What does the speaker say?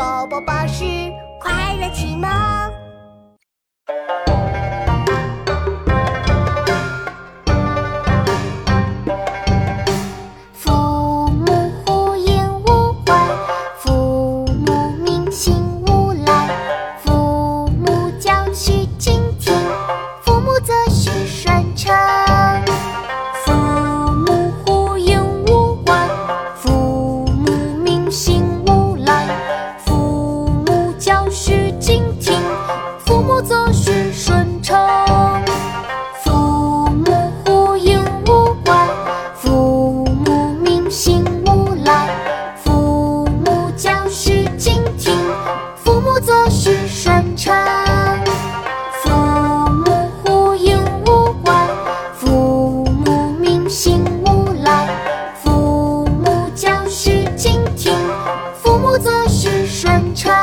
宝宝巴士快乐。去顺畅